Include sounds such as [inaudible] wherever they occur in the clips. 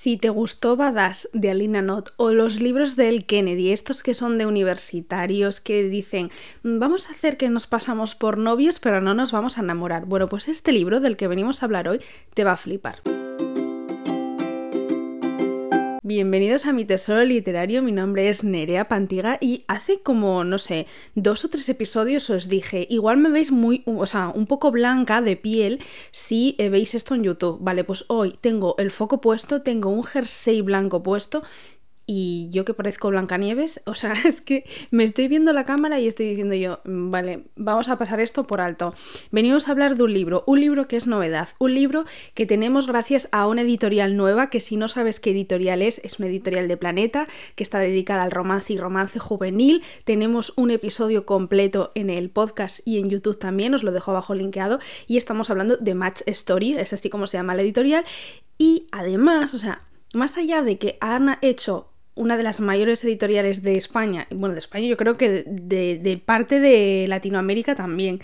Si te gustó Badass de Alina Knott o los libros de El Kennedy, estos que son de universitarios que dicen "Mm, vamos a hacer que nos pasamos por novios pero no nos vamos a enamorar. Bueno, pues este libro del que venimos a hablar hoy te va a flipar. Bienvenidos a mi tesoro literario, mi nombre es Nerea Pantiga y hace como, no sé, dos o tres episodios os dije, igual me veis muy, o sea, un poco blanca de piel si eh, veis esto en YouTube. Vale, pues hoy tengo el foco puesto, tengo un jersey blanco puesto y yo que parezco Blancanieves, o sea, [laughs] es que me estoy viendo la cámara y estoy diciendo yo, mm, vale, vamos a pasar esto por alto. Venimos a hablar de un libro, un libro que es novedad, un libro que tenemos gracias a una editorial nueva, que si no sabes qué editorial es, es una editorial de Planeta, que está dedicada al romance y romance juvenil. Tenemos un episodio completo en el podcast y en YouTube también, os lo dejo abajo linkeado, y estamos hablando de Match Story, es así como se llama la editorial. Y además, o sea, más allá de que han hecho una de las mayores editoriales de España, bueno, de España yo creo que de, parte de Latinoamérica también.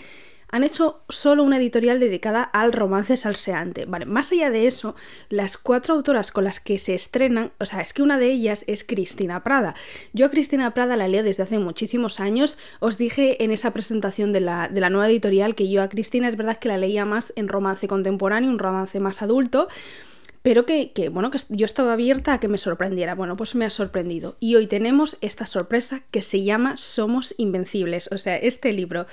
Han hecho solo una editorial dedicada al romance salseante. Vale, más allá de eso, las cuatro autoras con las que se estrenan, o sea, es que una de ellas es Cristina Prada. Yo a Cristina Prada la leo desde hace muchísimos años. Os dije en esa presentación de la, de la nueva editorial que yo a Cristina es verdad que la leía más en romance contemporáneo, un romance más adulto pero que, que, bueno, que yo estaba abierta a que me sorprendiera. Bueno, pues me ha sorprendido. Y hoy tenemos esta sorpresa que se llama Somos Invencibles, o sea, este libro.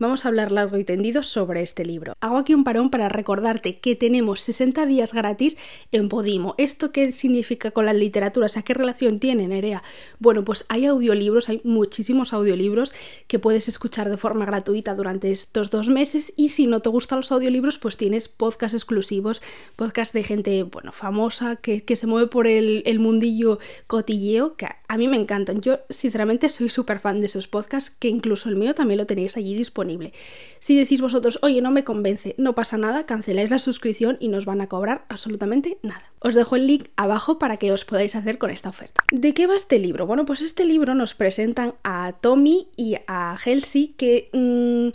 Vamos a hablar largo y tendido sobre este libro. Hago aquí un parón para recordarte que tenemos 60 días gratis en Podimo. ¿Esto qué significa con la literatura? O sea, ¿qué relación tiene, Nerea? Bueno, pues hay audiolibros, hay muchísimos audiolibros que puedes escuchar de forma gratuita durante estos dos meses y si no te gustan los audiolibros, pues tienes podcast exclusivos, podcast de gente bueno, famosa, que, que se mueve por el, el, mundillo cotilleo, que a mí me encantan. Yo, sinceramente, soy súper fan de esos podcasts, que incluso el mío también lo tenéis allí disponible. Si decís vosotros, oye, no me convence, no pasa nada, canceláis la suscripción y nos van a cobrar absolutamente nada. Os dejo el link abajo para que os podáis hacer con esta oferta. ¿De qué va este libro? Bueno, pues este libro nos presentan a Tommy y a Halsey, que... Mmm,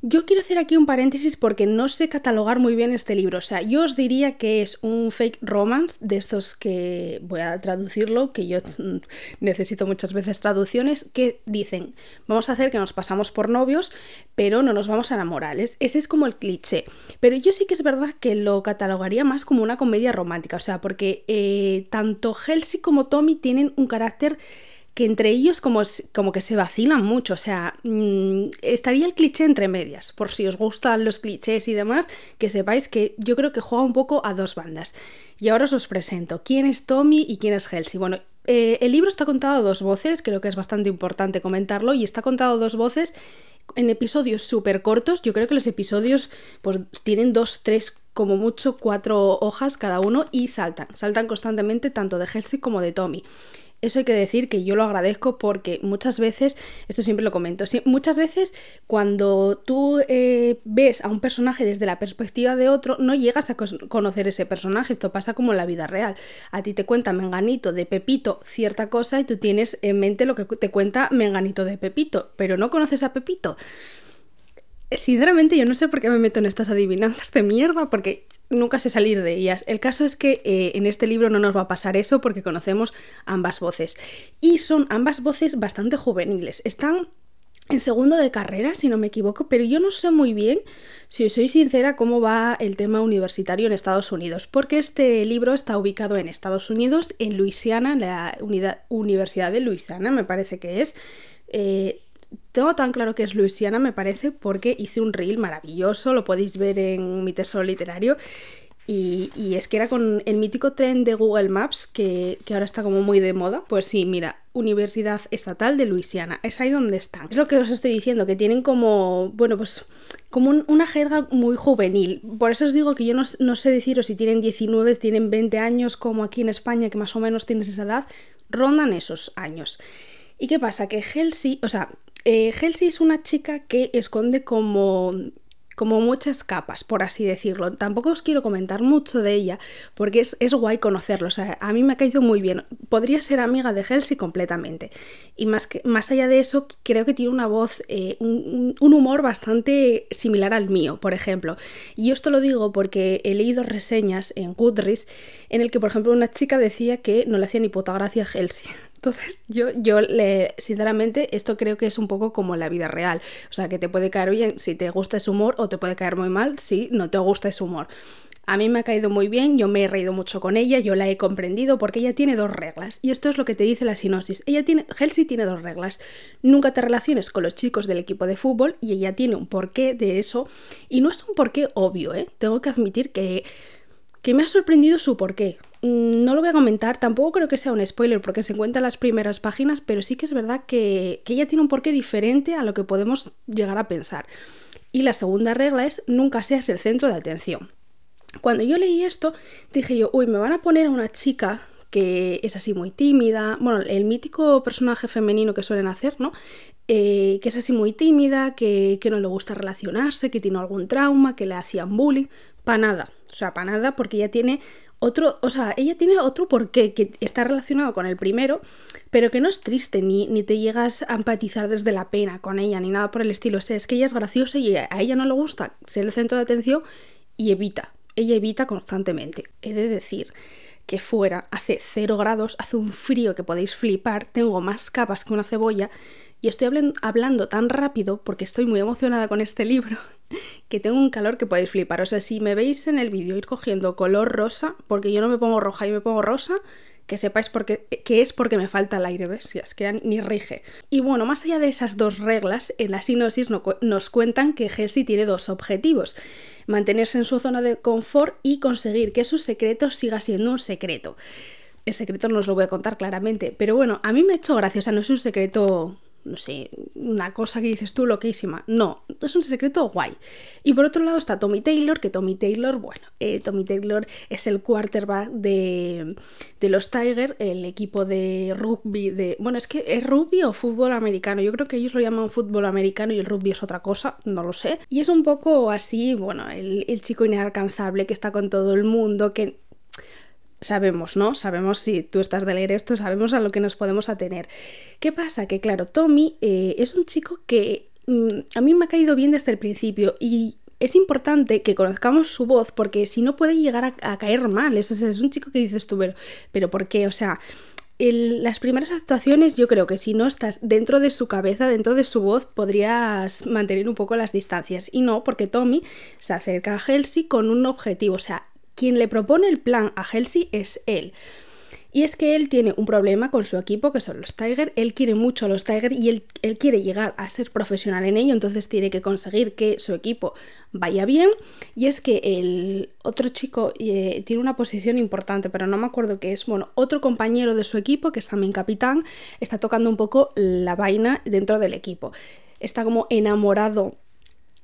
yo quiero hacer aquí un paréntesis porque no sé catalogar muy bien este libro. O sea, yo os diría que es un fake romance de estos que voy a traducirlo, que yo necesito muchas veces traducciones, que dicen, vamos a hacer que nos pasamos por novios, pero no nos vamos a enamorar. Ese es como el cliché. Pero yo sí que es verdad que lo catalogaría más como una comedia romántica. O sea, porque eh, tanto Halsey como Tommy tienen un carácter que entre ellos como, como que se vacilan mucho, o sea, mmm, estaría el cliché entre medias, por si os gustan los clichés y demás, que sepáis que yo creo que juega un poco a dos bandas. Y ahora os presento quién es Tommy y quién es Halsey. Bueno, eh, el libro está contado a dos voces, creo que es bastante importante comentarlo, y está contado a dos voces en episodios súper cortos, yo creo que los episodios pues tienen dos, tres como mucho cuatro hojas cada uno y saltan, saltan constantemente tanto de Halsey como de Tommy. Eso hay que decir que yo lo agradezco porque muchas veces, esto siempre lo comento, muchas veces cuando tú eh, ves a un personaje desde la perspectiva de otro, no llegas a conocer ese personaje. Esto pasa como en la vida real. A ti te cuenta Menganito de Pepito cierta cosa y tú tienes en mente lo que te cuenta Menganito de Pepito, pero no conoces a Pepito. Sinceramente, yo no sé por qué me meto en estas adivinanzas de mierda, porque nunca sé salir de ellas. El caso es que eh, en este libro no nos va a pasar eso porque conocemos ambas voces. Y son ambas voces bastante juveniles. Están en segundo de carrera, si no me equivoco, pero yo no sé muy bien, si soy sincera, cómo va el tema universitario en Estados Unidos, porque este libro está ubicado en Estados Unidos, en Luisiana, la unidad, Universidad de Luisiana, me parece que es. Eh, tengo tan claro que es Luisiana, me parece, porque hice un reel maravilloso, lo podéis ver en mi tesoro literario. Y, y es que era con el mítico tren de Google Maps, que, que, ahora está como muy de moda. Pues sí, mira, Universidad Estatal de Luisiana, es ahí donde están. Es lo que os estoy diciendo, que tienen como, bueno, pues como un, una jerga muy juvenil. Por eso os digo que yo no, no sé deciros si tienen 19, tienen 20 años, como aquí en España, que más o menos tienes esa edad, rondan esos años. ¿Y qué pasa? Que Halsey, o sea, eh, es una chica que esconde como como muchas capas, por así decirlo. Tampoco os quiero comentar mucho de ella, porque es, es guay conocerlo. O sea, a mí me ha caído muy bien. Podría ser amiga de Halsey completamente. Y más, que, más allá de eso, creo que tiene una voz, eh, un, un, humor bastante similar al mío, por ejemplo. Y esto lo digo porque he leído reseñas en Goodreads en el que, por ejemplo, una chica decía que no le hacía ni puta gracia a Halsey. Entonces, yo, yo le, sinceramente, esto creo que es un poco como la vida real. O sea, que te puede caer bien si te gusta ese humor o te puede caer muy mal si no te gusta ese humor. A mí me ha caído muy bien, yo me he reído mucho con ella, yo la he comprendido porque ella tiene dos reglas. Y esto es lo que te dice la sinosis. Ella tiene, Halsey tiene dos reglas. Nunca te relaciones con los chicos del equipo de fútbol y ella tiene un porqué de eso. Y no es un porqué obvio, ¿eh? Tengo que admitir que, que me ha sorprendido su porqué. Mm, no lo voy a comentar, tampoco creo que sea un spoiler porque se encuentra en las primeras páginas, pero sí que es verdad que, ella tiene un porqué diferente a lo que podemos llegar a pensar. Y la segunda regla es nunca seas el centro de atención. Cuando yo leí esto, dije yo, uy, me van a poner a una chica que es así muy tímida, bueno, el mítico personaje femenino que suelen hacer, ¿no? Eh, que es así muy tímida, que, que no le gusta relacionarse, que tiene algún trauma, que le hacían bullying, para nada, o sea, para nada, porque ella tiene otro, o sea, ella tiene otro porqué que está relacionado con el primero, pero que no es triste, ni, ni te llegas a empatizar desde la pena con ella, ni nada por el estilo. O sea, es que ella es graciosa y a ella no le gusta ser el centro de atención y evita. Ella evita constantemente. He de decir que fuera hace cero grados, hace un frío que podéis flipar, tengo más capas que una cebolla y estoy hablando tan rápido porque estoy muy emocionada con este libro [laughs] que tengo un calor que podéis flipar. O sea, si me veis en el vídeo ir cogiendo color rosa, porque yo no me pongo roja y me pongo rosa, que sepáis porque, que es porque me falta el aire, ¿ves? es que ni rige. Y bueno, más allá de esas dos reglas, en la sinosis nos cuentan que Jessie tiene dos objetivos. Mantenerse en su zona de confort y conseguir que su secreto siga siendo un secreto. El secreto no os lo voy a contar claramente, pero bueno, a mí me ha hecho gracia, o sea, no es un secreto no sé, una cosa que dices tú loquísima. No, es un secreto guay. Y por otro lado está Tommy Taylor, que Tommy Taylor, bueno, eh, Tommy Taylor es el quarterback de, de los Tigers, el equipo de rugby de... Bueno, es que es rugby o fútbol americano. Yo creo que ellos lo llaman fútbol americano y el rugby es otra cosa, no lo sé. Y es un poco así, bueno, el, el chico inalcanzable que está con todo el mundo, que sabemos, ¿no? Sabemos si tú estás de leer esto, sabemos a lo que nos podemos atener. ¿Qué pasa? Que claro, Tommy eh, es un chico que mm, a mí me ha caído bien desde el principio y es importante que conozcamos su voz porque si no puede llegar a, caer mal. Eso es, un chico que dices tú, pero, pero ¿por qué? O sea, las primeras actuaciones yo creo que si no estás dentro de su cabeza, dentro de su voz, podrías mantener un poco las distancias. Y no, porque Tommy se acerca a Halsey con un objetivo, o sea, quien le propone el plan a Halsey es él. Y es que él tiene un problema con su equipo, que son los Tiger. Él quiere mucho a los Tiger y él, quiere llegar a ser profesional en ello, entonces tiene que conseguir que su equipo vaya bien. Y es que el otro chico eh, tiene una posición importante, pero no me acuerdo qué es. Bueno, otro compañero de su equipo, que es también capitán, está tocando un poco la vaina dentro del equipo. Está como enamorado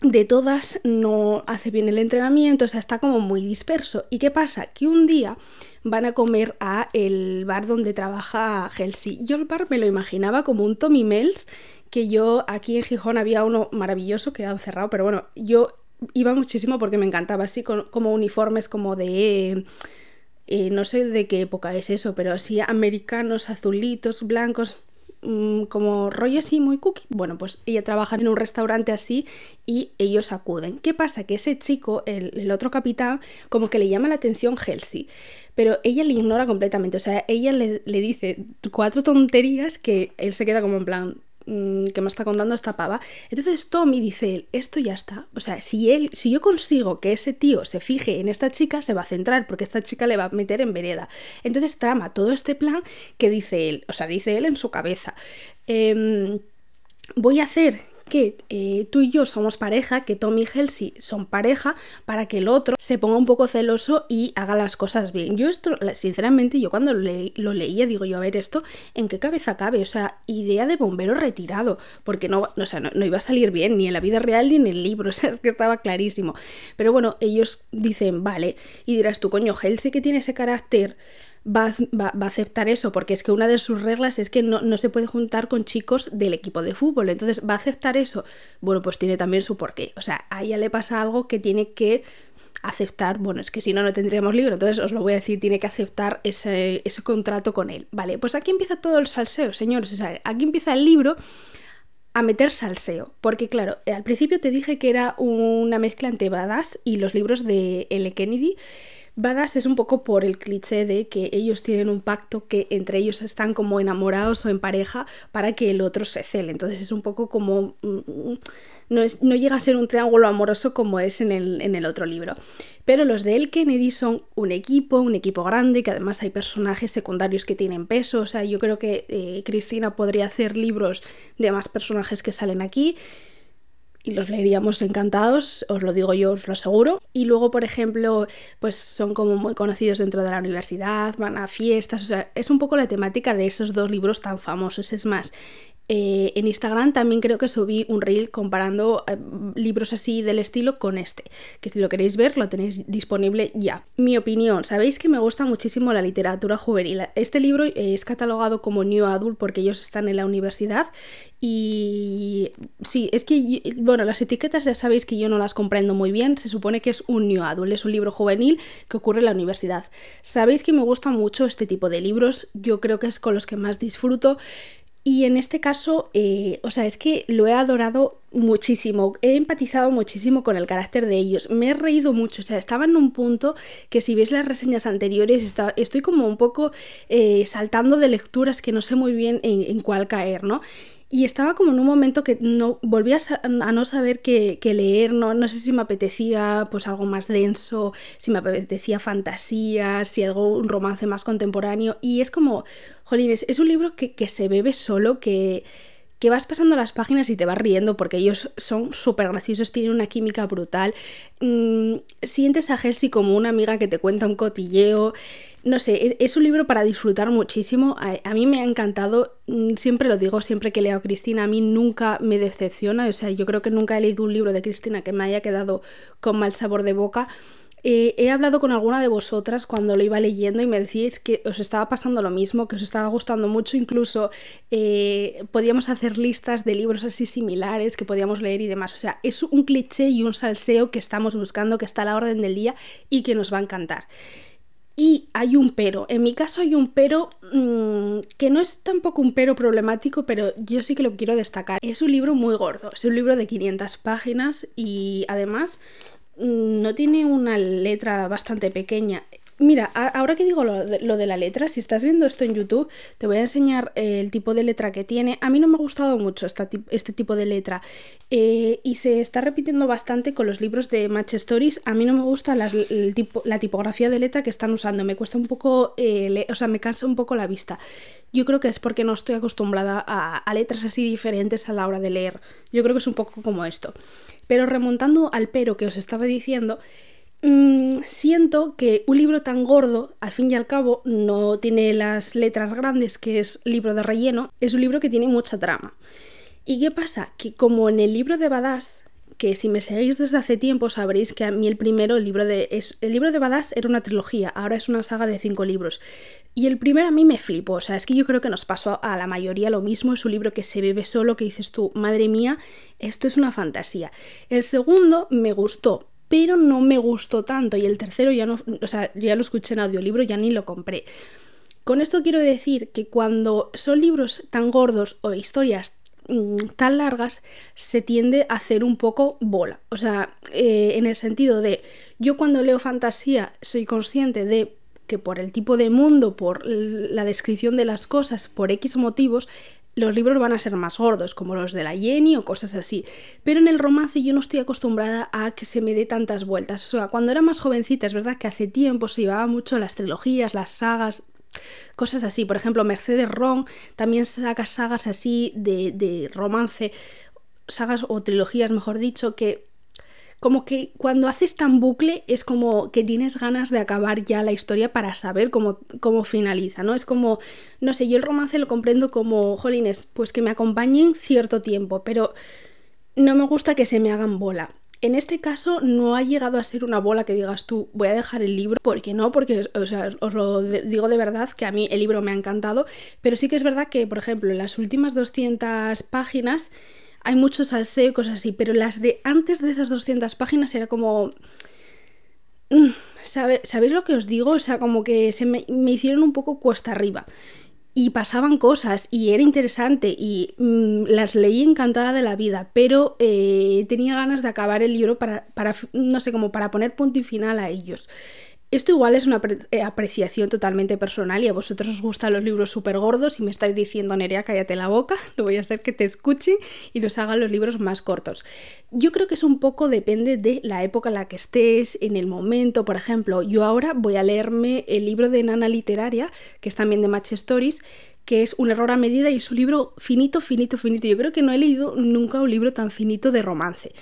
de todas no hace bien el entrenamiento, o sea, está como muy disperso. ¿Y qué pasa? Que un día van a comer a el bar donde trabaja Halsey. Yo el bar me lo imaginaba como un Tommy Mel's, que yo aquí en Gijón había uno maravilloso que han cerrado, pero bueno, yo iba muchísimo porque me encantaba, así como uniformes como de... Eh, no sé de qué época es eso, pero así americanos, azulitos, blancos, Mm, como rollo así muy cookie. Bueno, pues ella trabaja en un restaurante así y ellos acuden. ¿Qué pasa? Que ese chico, el, otro capitán, como que le llama la atención Halsey, pero ella le ignora completamente. O sea, ella le, le dice cuatro tonterías que él se queda como en plan, Mm, que me está contando esta pava. Entonces Tommy dice esto ya está. O sea, si él, si yo consigo que ese tío se fije en esta chica, se va a centrar, porque esta chica le va a meter en vereda. Entonces trama todo este plan que dice él, o sea, dice él en su cabeza. Em, voy a hacer que eh, tú y yo somos pareja, que Tommy y Halsey son pareja, para que el otro se ponga un poco celoso y haga las cosas bien. Yo esto, sinceramente, yo cuando lo, leía, digo yo, a ver, esto, ¿en qué cabeza cabe? O sea, idea de bombero retirado, porque no, sea, no, iba a salir bien, ni en la vida real ni en el libro, [laughs] o sea, es que estaba clarísimo. Pero bueno, ellos dicen, vale, y dirás tú, coño, Halsey que tiene ese carácter va, a aceptar eso, porque es que una de sus reglas es que no, no, se puede juntar con chicos del equipo de fútbol. Entonces, ¿va a aceptar eso? Bueno, pues tiene también su porqué. O sea, a ella le pasa algo que tiene que aceptar, bueno, es que si no, no tendríamos libro, entonces os lo voy a decir, tiene que aceptar ese, ese contrato con él. Vale, pues aquí empieza todo el salseo, señores. O sea, aquí empieza el libro a meter salseo. Porque claro, al principio te dije que era una mezcla entre Badass y los libros de L. Kennedy. Badass es un poco por el cliché de que ellos tienen un pacto que entre ellos están como enamorados o en pareja para que el otro se cele. Entonces es un poco como... Mm, no, es, no llega a ser un triángulo amoroso como es en el, en el otro libro. Pero los de El Kennedy son un equipo, un equipo grande, que además hay personajes secundarios que tienen peso. O sea, yo creo que eh, Cristina podría hacer libros de más personajes que salen aquí y los leeríamos encantados, os lo digo yo, os lo aseguro. Y luego, por ejemplo, pues son como muy conocidos dentro de la universidad, van a fiestas, o sea, es un poco la temática de esos dos libros tan famosos. Es más, eh, en Instagram también creo que subí un reel comparando eh, libros así del estilo con este, que si lo queréis ver lo tenéis disponible ya. Mi opinión, sabéis que me gusta muchísimo la literatura juvenil. Este libro es catalogado como New Adult porque ellos están en la universidad y sí, es que, bueno, las etiquetas ya sabéis que yo no las comprendo muy bien, se supone que es un New Adult, es un libro juvenil que ocurre en la universidad. Sabéis que me gusta mucho este tipo de libros, yo creo que es con los que más disfruto. Y en este caso, eh, o sea, es que lo he adorado muchísimo, he empatizado muchísimo con el carácter de ellos, me he reído mucho, o sea, estaba en un punto que si veis las reseñas anteriores, estoy como un poco eh, saltando de lecturas que no sé muy bien en, en cuál caer, ¿no? Y estaba como en un momento que no volvía a, no saber qué, leer, no, no sé si me apetecía pues algo más denso, si me apetecía fantasía, si algo, un romance más contemporáneo. Y es como, jolines, es un libro que, que se bebe solo, que, que vas pasando las páginas y te vas riendo porque ellos son súper graciosos, tienen una química brutal. Mm, sientes a Helsi como una amiga que te cuenta un cotilleo no sé, e-, es un libro para disfrutar muchísimo. A, mí me ha encantado, mm, siempre lo digo, siempre que leo a Cristina, a mí nunca me decepciona. O sea, yo creo que nunca he leído un libro de Cristina que me haya quedado con mal sabor de boca. Eh, he hablado con alguna de vosotras cuando lo iba leyendo y me decíais que os estaba pasando lo mismo, que os estaba gustando mucho, incluso eh, podíamos hacer listas de libros así similares que podíamos leer y demás. O sea, es un cliché y un salseo que estamos buscando, que está a la orden del día y que nos va a encantar. Y hay un pero. En mi caso hay un pero mm, que no es tampoco un pero problemático, pero yo sí que lo quiero destacar. Es un libro muy gordo, es un libro de 500 páginas y además no tiene una letra bastante pequeña. Mira, ahora que digo lo de, la letra, si estás viendo esto en YouTube, te voy a enseñar eh, el tipo de letra que tiene. A mí no me ha gustado mucho este tipo de letra eh, y se está repitiendo bastante con los libros de Match Stories. A mí no me gusta la tipografía de letra que están usando, me cuesta un poco, eh, o sea, me cansa un poco la vista. Yo creo que es porque no estoy acostumbrada a letras así diferentes a la hora de leer. Yo creo que es un poco como esto. Pero remontando al pero que os estaba diciendo, Mm, siento que un libro tan gordo, al fin y al cabo, no tiene las letras grandes, que es libro de relleno, es un libro que tiene mucha trama. ¿Y qué pasa? Que como en el libro de Badass, que si me seguís desde hace tiempo sabréis que a mí el primero, el libro de, es, el libro de Badass era una trilogía, ahora es una saga de cinco libros. Y el primero a mí me flipo, o sea, es que yo creo que nos pasó a la mayoría lo mismo, es un libro que se bebe solo, que dices tú, madre mía, esto es una fantasía. El segundo me gustó, pero no me gustó tanto y el tercero ya no, o sea, ya lo escuché en audiolibro, ya ni lo compré. Con esto quiero decir que cuando son libros tan gordos o historias mm, tan largas, se tiende a hacer un poco bola. O sea, eh, en el sentido de, yo cuando leo fantasía soy consciente de que por el tipo de mundo, por la descripción de las cosas, por X motivos, los libros van a ser más gordos, como los de la Jenny o cosas así. Pero en el romance yo no estoy acostumbrada a que se me dé tantas vueltas. O sea, cuando era más jovencita, es verdad que hace tiempo se llevaba mucho las trilogías, las sagas, cosas así. Por ejemplo, Mercedes Ron también saca sagas así de, de romance, sagas o trilogías, mejor dicho, que como que cuando haces tan bucle es como que tienes ganas de acabar ya la historia para saber cómo, cómo finaliza, ¿no? Es como, no sé, yo el romance lo comprendo como, jolines, pues que me acompañen cierto tiempo, pero no me gusta que se me hagan bola. En este caso no ha llegado a ser una bola que digas tú, voy a dejar el libro, porque no, porque o sea, os lo digo de verdad que a mí el libro me ha encantado, pero sí que es verdad que, por ejemplo, en las últimas 200 páginas hay mucho salseo y cosas así, pero las de antes de esas 200 páginas era como... Mm, ¿Sabéis lo que os digo? O sea, como que se me, me hicieron un poco cuesta arriba y pasaban cosas y era interesante y mm, las leí encantada de la vida, pero eh, tenía ganas de acabar el libro para, para, no sé, como para poner punto y final a ellos. Esto igual es una eh, apreciación totalmente personal y a vosotros os gustan los libros súper gordos y me estáis diciendo, Nerea, cállate la boca, [laughs] no voy a hacer que te escuchen y nos hagan los libros más cortos. Yo creo que es un poco depende de la época en la que estés, en el momento. Por ejemplo, yo ahora voy a leerme el libro de Nana Literaria, que es también de Match Stories, que es un error a medida y es un libro finito, finito, finito. Yo creo que no he leído nunca un libro tan finito de romance.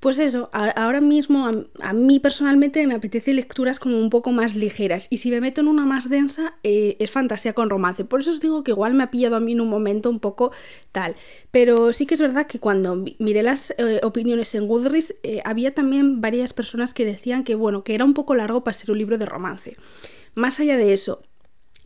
Pues eso, ahora mismo a, mí personalmente me apetece lecturas como un poco más ligeras y si me meto en una más densa eh, es fantasía con romance. Por eso os digo que igual me ha pillado a mí en un momento un poco tal. Pero sí que es verdad que cuando miré las eh, opiniones en Goodreads eh, había también varias personas que decían que bueno, que era un poco largo para ser un libro de romance. Más allá de eso,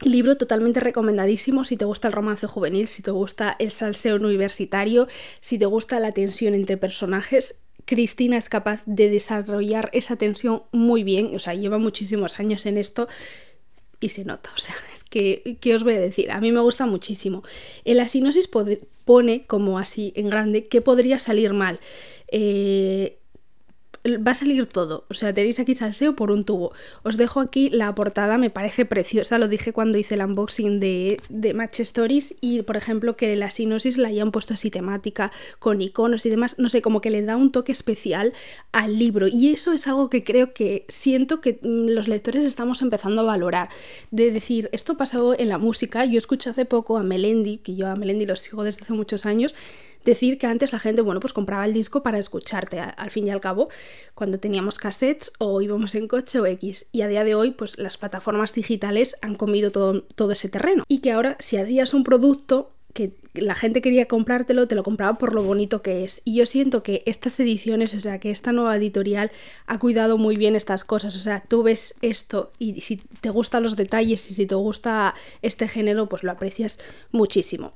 Libro totalmente recomendadísimo si te gusta el romance juvenil, si te gusta el salseo universitario, si te gusta la tensión entre personajes. Cristina es capaz de desarrollar esa tensión muy bien, o sea, lleva muchísimos años en esto y se nota, o sea, es que, ¿qué os voy a decir? A mí me gusta muchísimo. En la sinosis pone como así en grande que podría salir mal. Eh, va a salir todo. O sea, tenéis aquí salseo por un tubo. Os dejo aquí la portada, me parece preciosa. Lo dije cuando hice el unboxing de, de Match Stories. Y por ejemplo, que la sinosis la hayan puesto así temática, con iconos y demás. No sé, como que le da un toque especial al libro. Y eso es algo que creo que siento que mm, los lectores estamos empezando a valorar. De decir, esto pasó en la música. Yo escuché hace poco a Melendi, que yo a Melendi lo sigo desde hace muchos años decir que antes la gente, bueno, pues compraba el disco para escucharte, al fin y al cabo, cuando teníamos cassettes o íbamos en coche o X. Y a día de hoy, pues las plataformas digitales han comido todo, todo ese terreno. Y que ahora, si hacías un producto que la gente quería comprártelo, te lo compraba por lo bonito que es. Y yo siento que estas ediciones, o sea, que esta nueva editorial ha cuidado muy bien estas cosas. O sea, tú ves esto y si te gustan los detalles y si te gusta este género, pues lo aprecias muchísimo.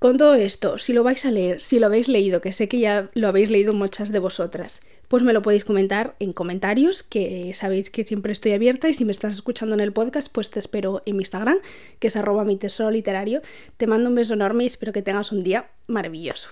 Con todo esto, si lo vais a leer, si lo habéis leído, que sé que ya lo habéis leído muchas de vosotras, pues me lo podéis comentar en comentarios, que sabéis que siempre estoy abierta y si me estás escuchando en el podcast, pues te espero en mi Instagram, que es arroba mi tesoro literario. Te mando un beso enorme y espero que tengas un día maravilloso.